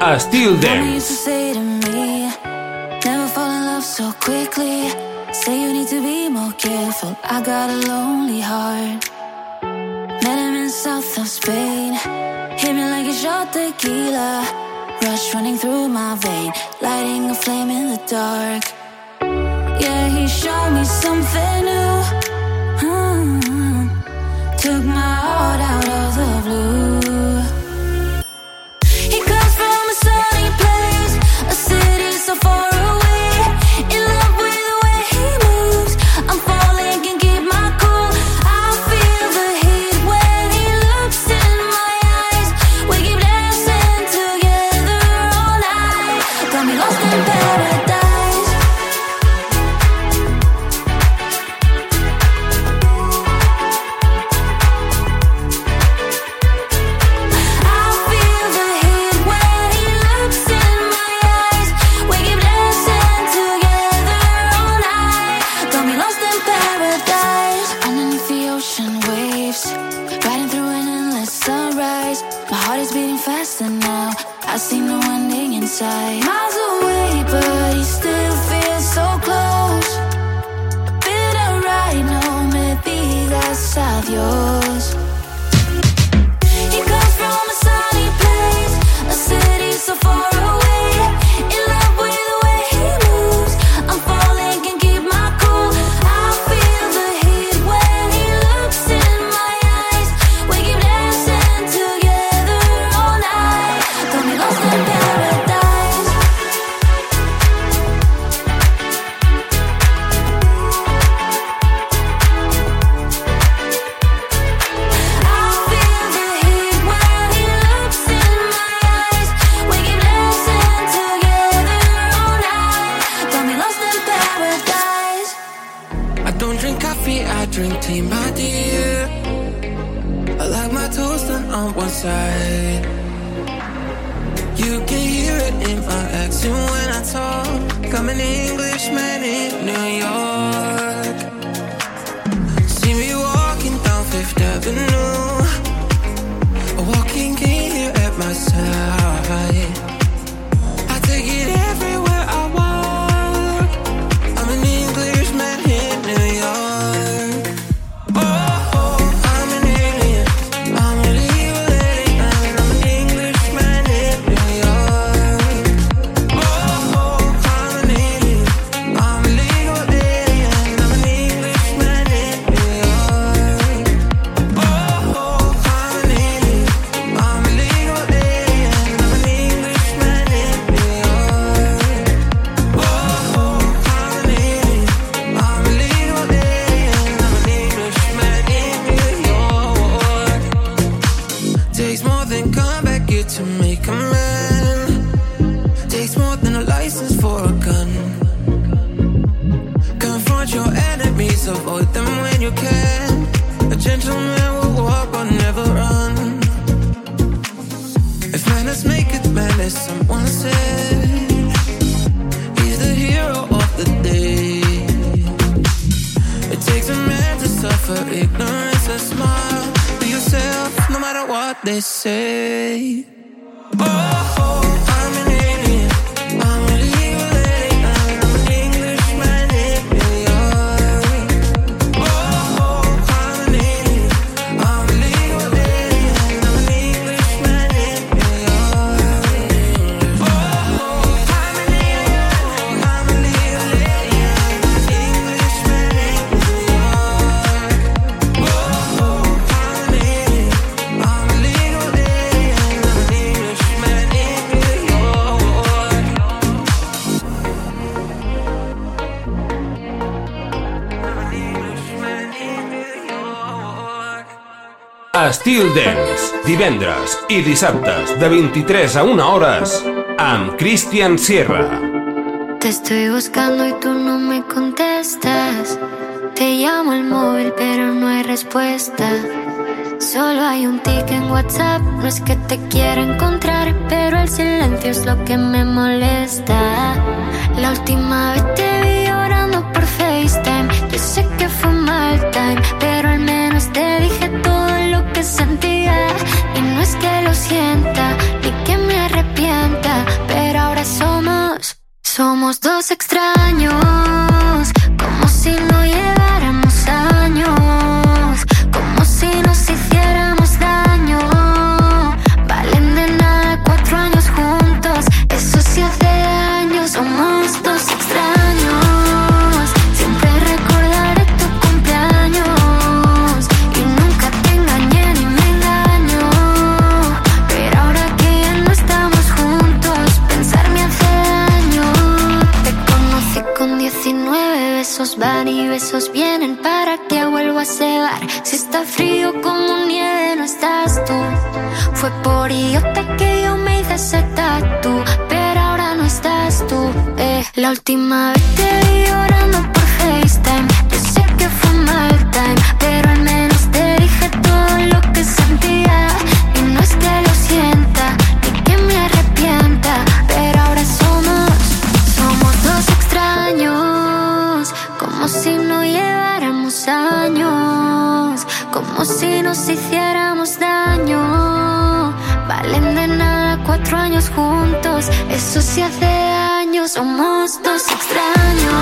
I still there. used to say to me, never fall in love so quickly. Say you need to be more careful. I got a lonely heart. Met him in south of Spain. Hit me like a shot tequila. Rush running through my vein, lighting a flame in the dark. Yeah, he showed me something new. Mm -hmm. Took my heart out of the blue. so far what they say. oh. oh. Steel Dance, divendres i dissabtes de 23 a 1 hores amb Christian Sierra. Te estoy buscando y tú no me contestas. Te llamo al móvil pero no hay respuesta. Solo hay un tic en WhatsApp, no es que te quiera encontrar, pero el silencio es lo que me molesta. La última vez te vi llorando por FaceTime, yo sé que fue mal time, pero y no es que lo sienta ni que me arrepienta, pero ahora somos, somos dos extraños. Van y besos vienen para que vuelva a cebar. Si está frío como nieve, no estás tú. Fue por idiota que yo me hice ese tatu, pero ahora no estás tú. Eh. La última vez te vi llorando por FaceTime. Yo sé que fue mal time, pero al menos eso sí hace daño, somos dos extraños.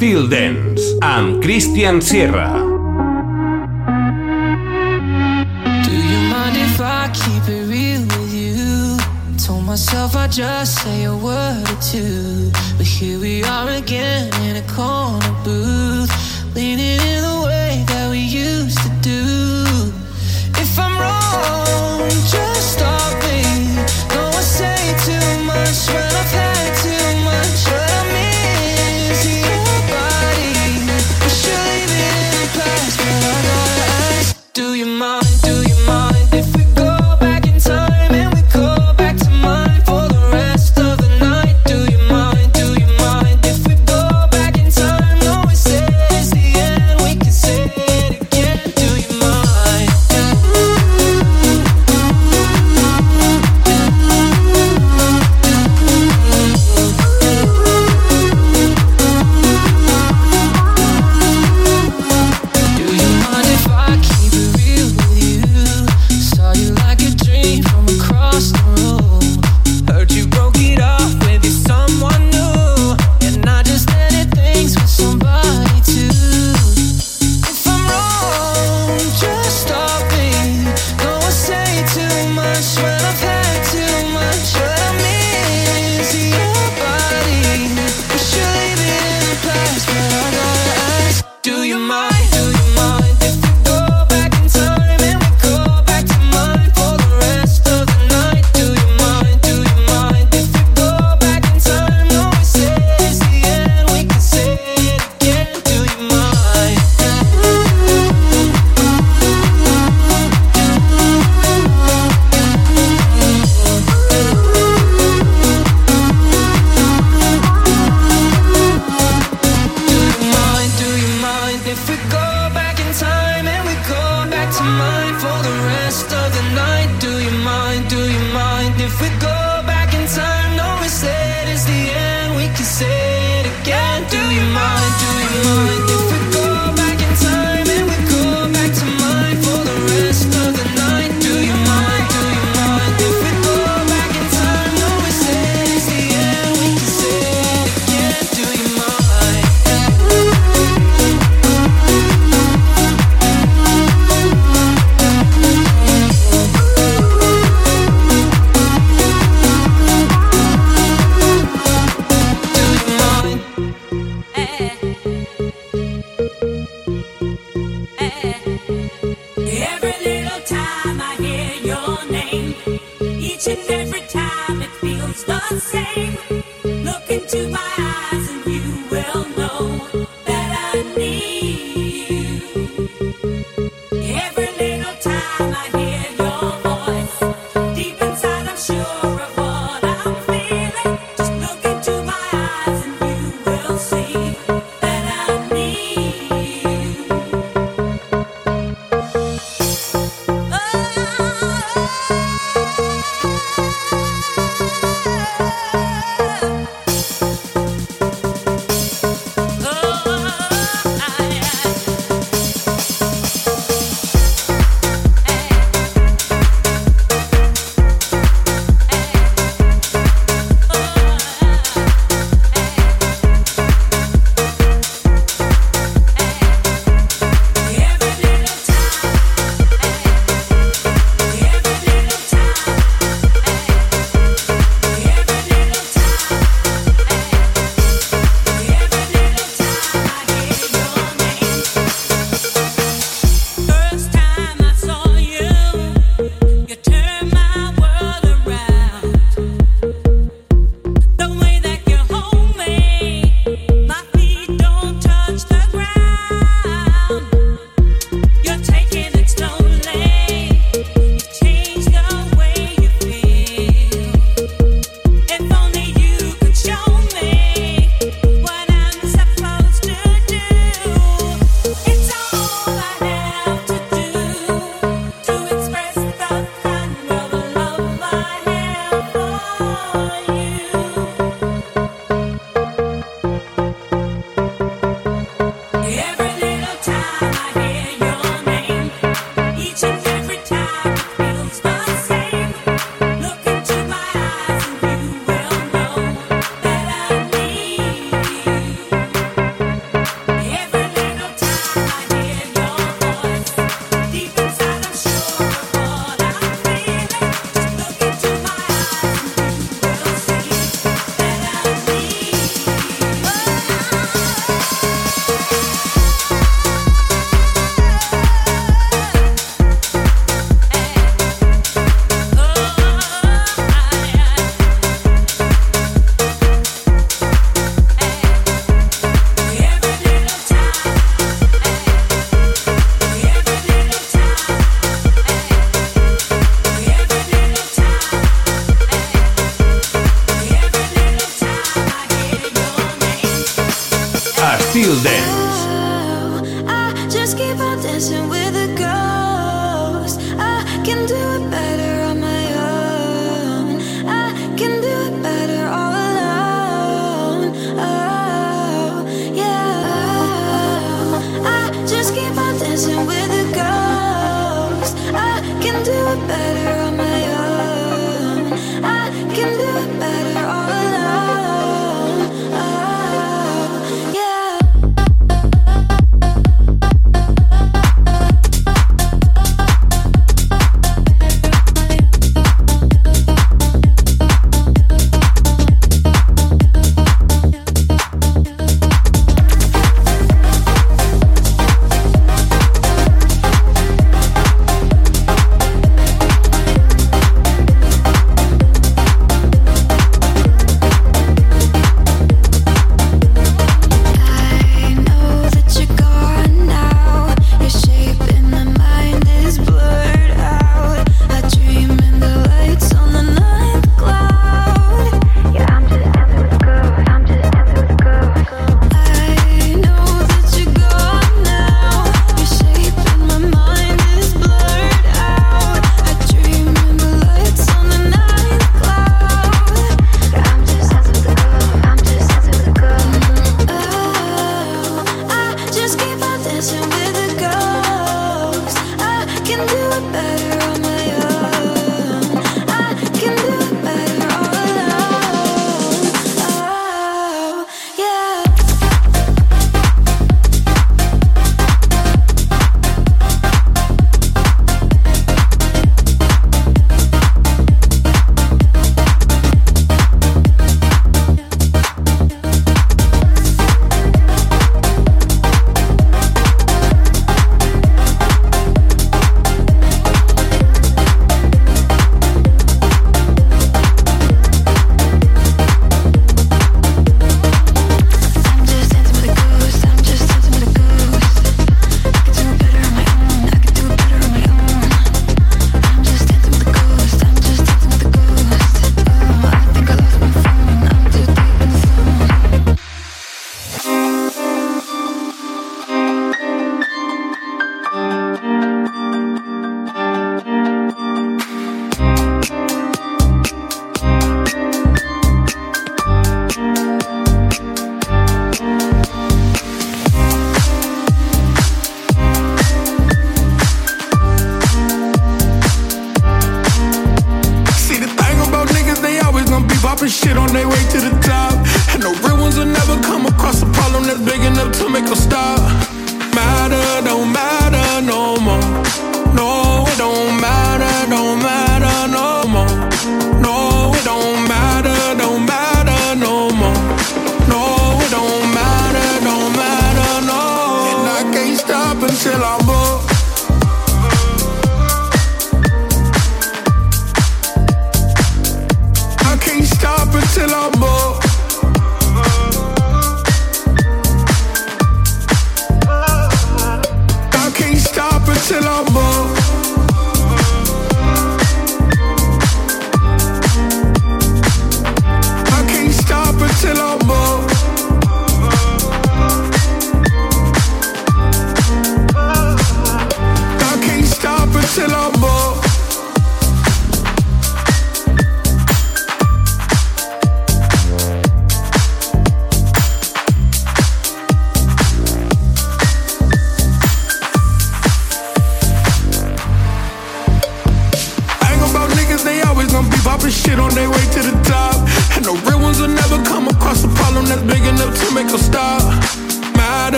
Estil Dance, amb Christian Sierra. Do you mind I keep it real you? myself I'd just say a word or two. But here we are again in a corner booth, leaning in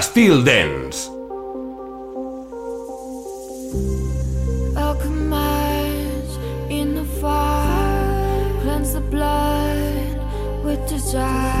Styl Dance. Alchemize in the fire, cleanse the blood with desire.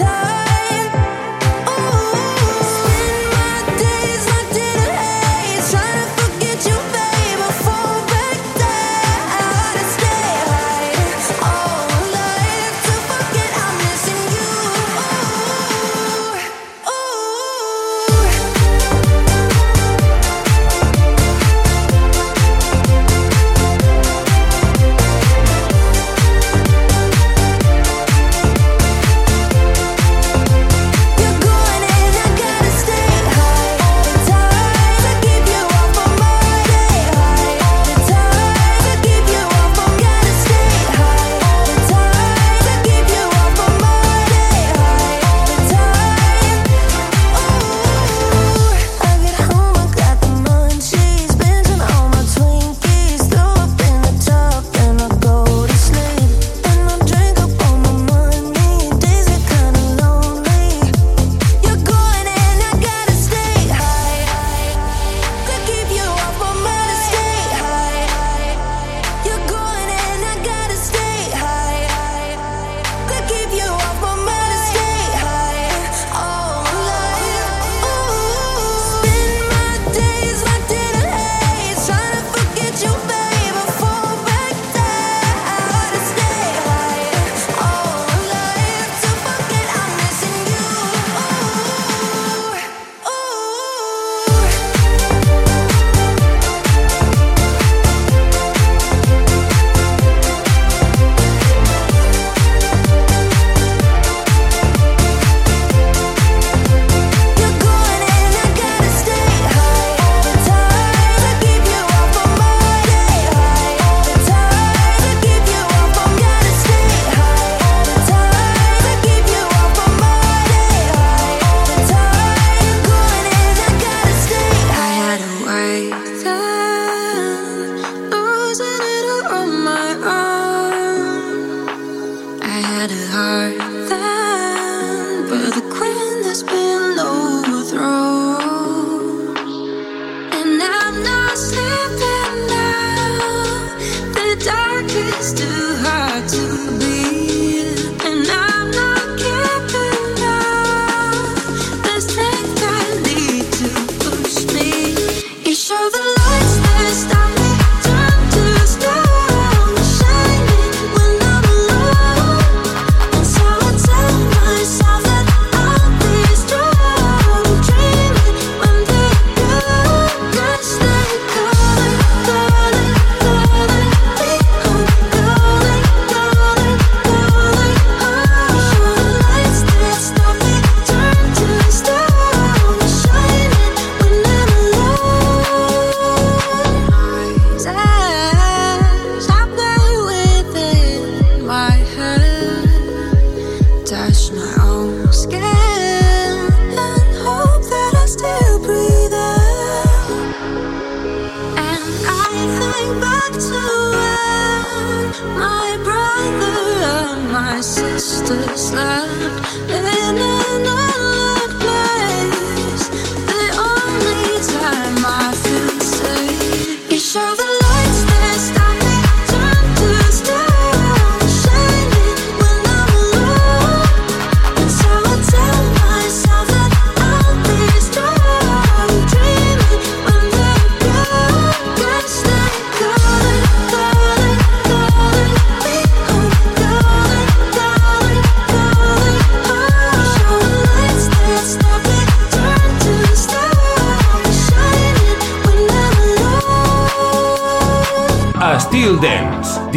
time.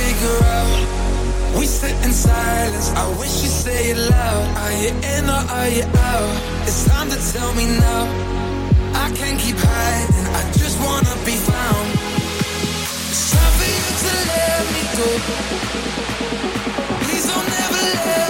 figure out. We sit in silence, I wish you say it loud. Are you in or are you out? It's time to tell me now. I can't keep hiding, I just wanna be found. It's time for you to let me go. Please don't ever let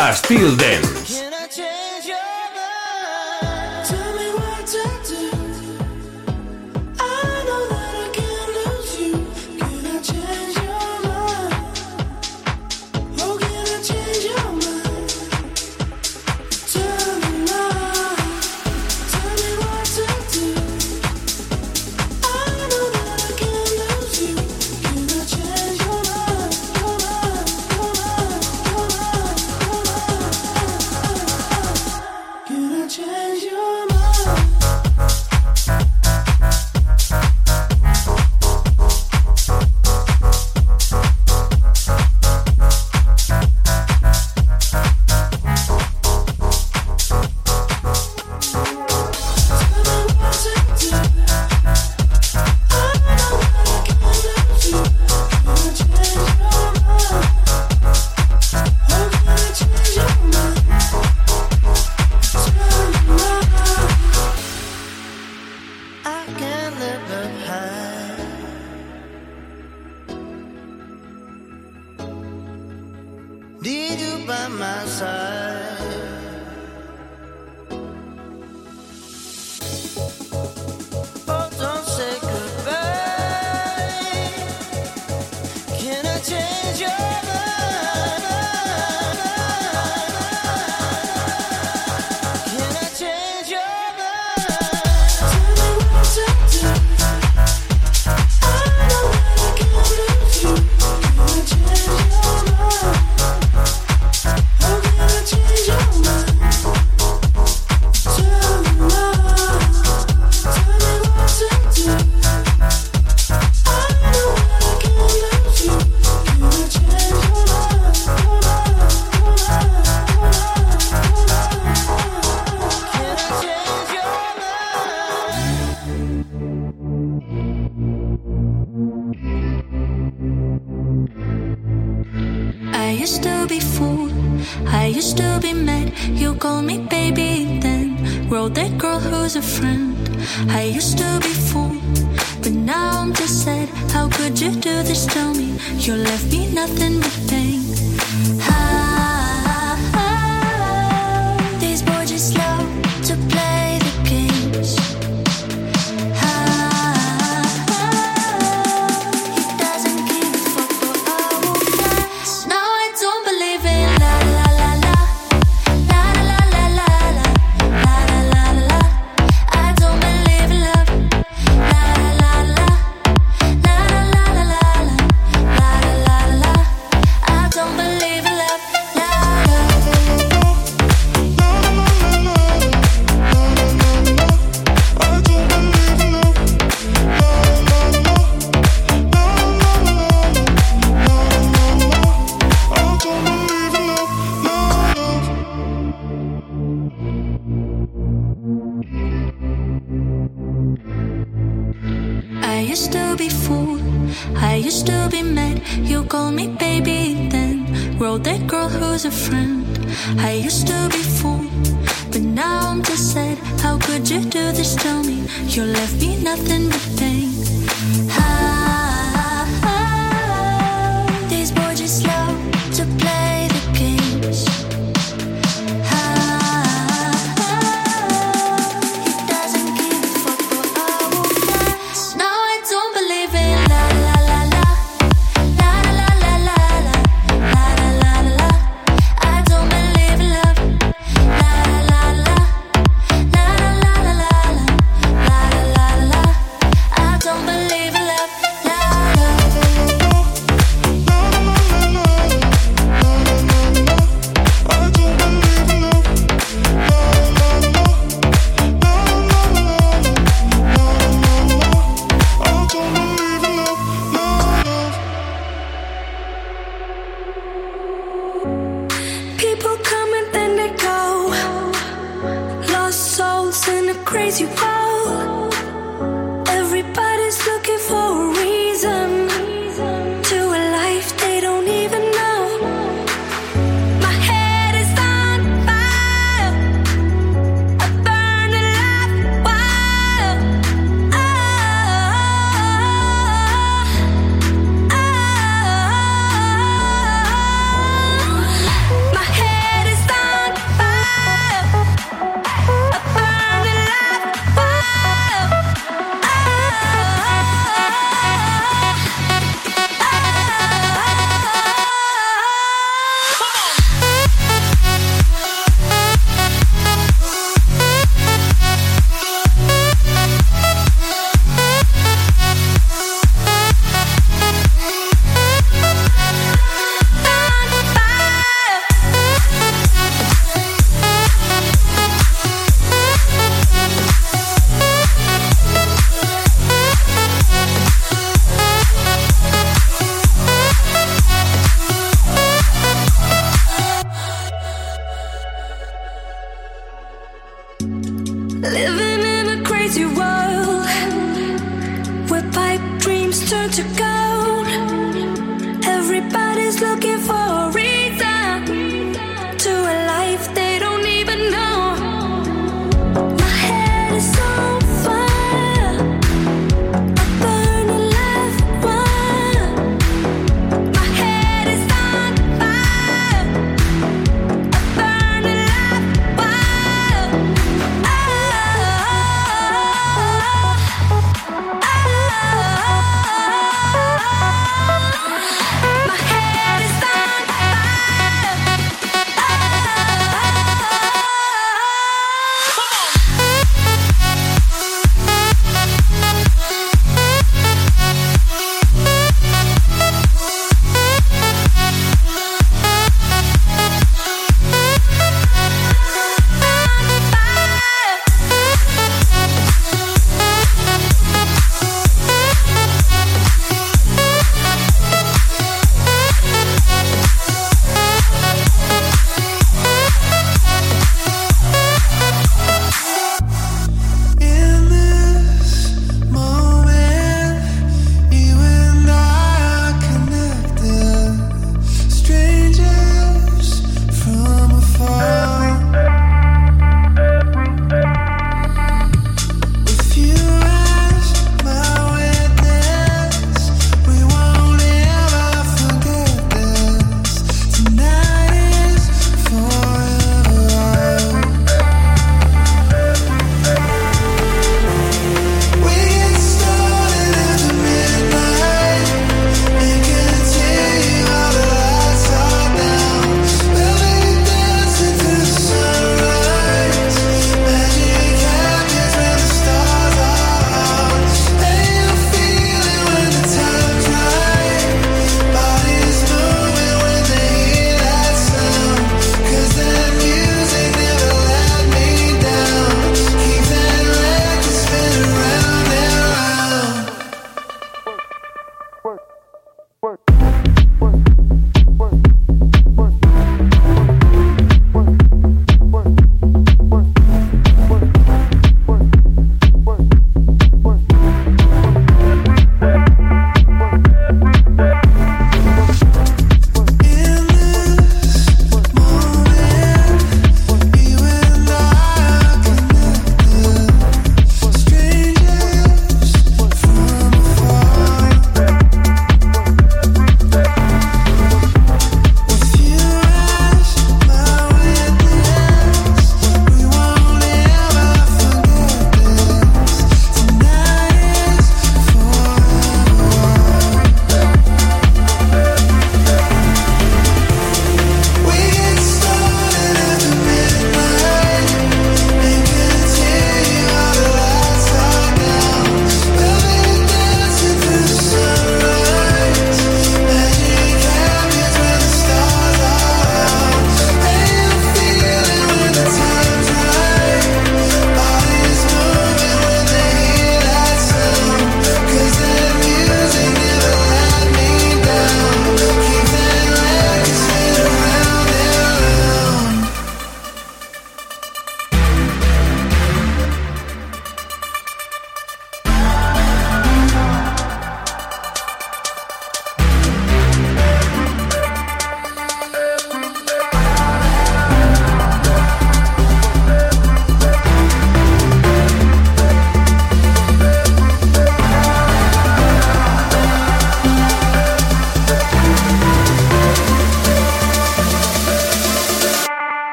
a Styl Dance.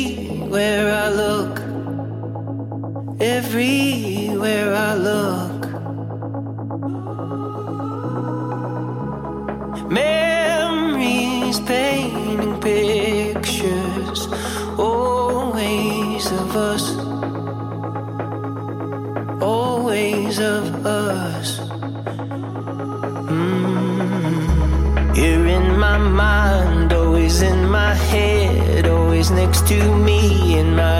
Everywhere I look, everywhere I look, memories painting pictures, always of us, always of us. Mm. You're in my mind, always in my head next to me in my.